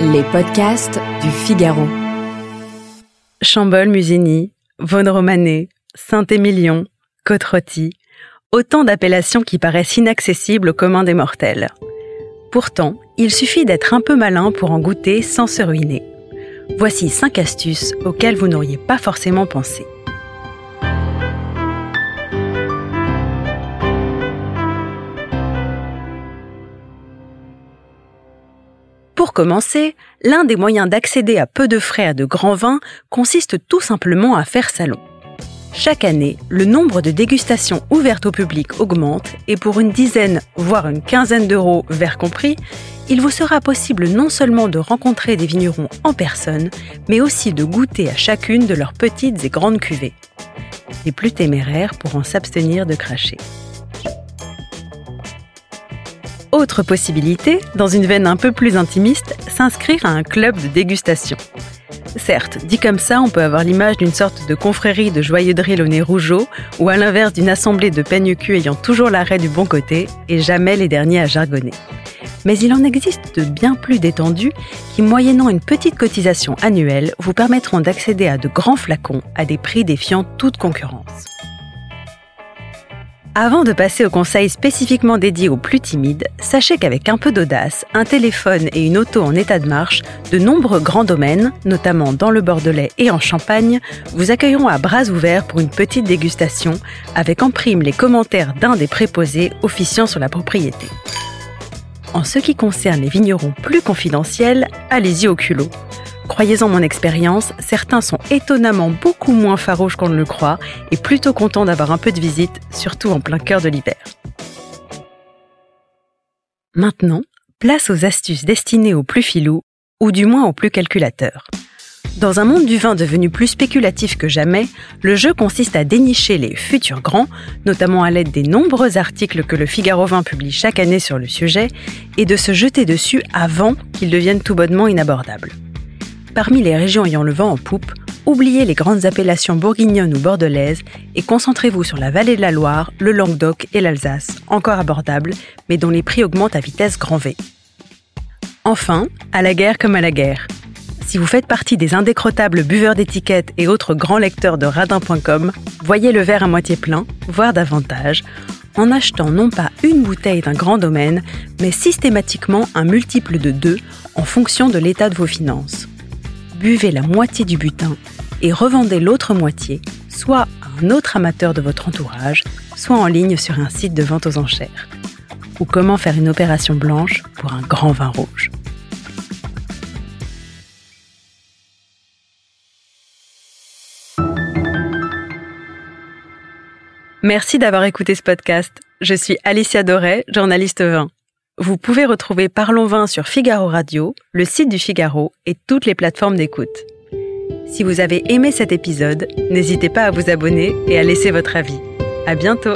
Les podcasts du Figaro. Chambol, Musigny, Vaune Romanée, Saint-Émilion, côte autant d'appellations qui paraissent inaccessibles au commun des mortels. Pourtant, il suffit d'être un peu malin pour en goûter sans se ruiner. Voici 5 astuces auxquelles vous n'auriez pas forcément pensé. Pour commencer, l'un des moyens d'accéder à peu de frais à de grands vins consiste tout simplement à faire salon. Chaque année, le nombre de dégustations ouvertes au public augmente et pour une dizaine, voire une quinzaine d'euros, verre compris, il vous sera possible non seulement de rencontrer des vignerons en personne, mais aussi de goûter à chacune de leurs petites et grandes cuvées. Les plus téméraires pourront s'abstenir de cracher. Autre possibilité, dans une veine un peu plus intimiste, s'inscrire à un club de dégustation. Certes, dit comme ça, on peut avoir l'image d'une sorte de confrérie de joyeux drill au ou à l'inverse d'une assemblée de peigne cul ayant toujours l'arrêt du bon côté, et jamais les derniers à jargonner. Mais il en existe de bien plus détendus qui, moyennant une petite cotisation annuelle, vous permettront d'accéder à de grands flacons à des prix défiant toute concurrence. Avant de passer au conseil spécifiquement dédié aux plus timides, sachez qu'avec un peu d'audace, un téléphone et une auto en état de marche, de nombreux grands domaines, notamment dans le Bordelais et en Champagne, vous accueilleront à bras ouverts pour une petite dégustation, avec en prime les commentaires d'un des préposés officiant sur la propriété. En ce qui concerne les vignerons plus confidentiels, allez-y au culot. Croyez-en mon expérience, certains sont étonnamment beaucoup moins farouches qu'on ne le croit et plutôt contents d'avoir un peu de visite, surtout en plein cœur de l'hiver. Maintenant, place aux astuces destinées aux plus filous, ou du moins aux plus calculateurs. Dans un monde du vin devenu plus spéculatif que jamais, le jeu consiste à dénicher les futurs grands, notamment à l'aide des nombreux articles que le Figaro Vin publie chaque année sur le sujet, et de se jeter dessus avant qu'ils deviennent tout bonnement inabordables. Parmi les régions ayant le vent en poupe, oubliez les grandes appellations bourguignonnes ou bordelaises et concentrez-vous sur la vallée de la Loire, le Languedoc et l'Alsace, encore abordables, mais dont les prix augmentent à vitesse grand V. Enfin, à la guerre comme à la guerre. Si vous faites partie des indécrottables buveurs d'étiquettes et autres grands lecteurs de radin.com, voyez le verre à moitié plein, voire davantage, en achetant non pas une bouteille d'un grand domaine, mais systématiquement un multiple de deux en fonction de l'état de vos finances buvez la moitié du butin et revendez l'autre moitié, soit à un autre amateur de votre entourage, soit en ligne sur un site de vente aux enchères. Ou comment faire une opération blanche pour un grand vin rouge. Merci d'avoir écouté ce podcast. Je suis Alicia Doré, journaliste vin. Vous pouvez retrouver Parlons Vin sur Figaro Radio, le site du Figaro et toutes les plateformes d'écoute. Si vous avez aimé cet épisode, n'hésitez pas à vous abonner et à laisser votre avis. À bientôt!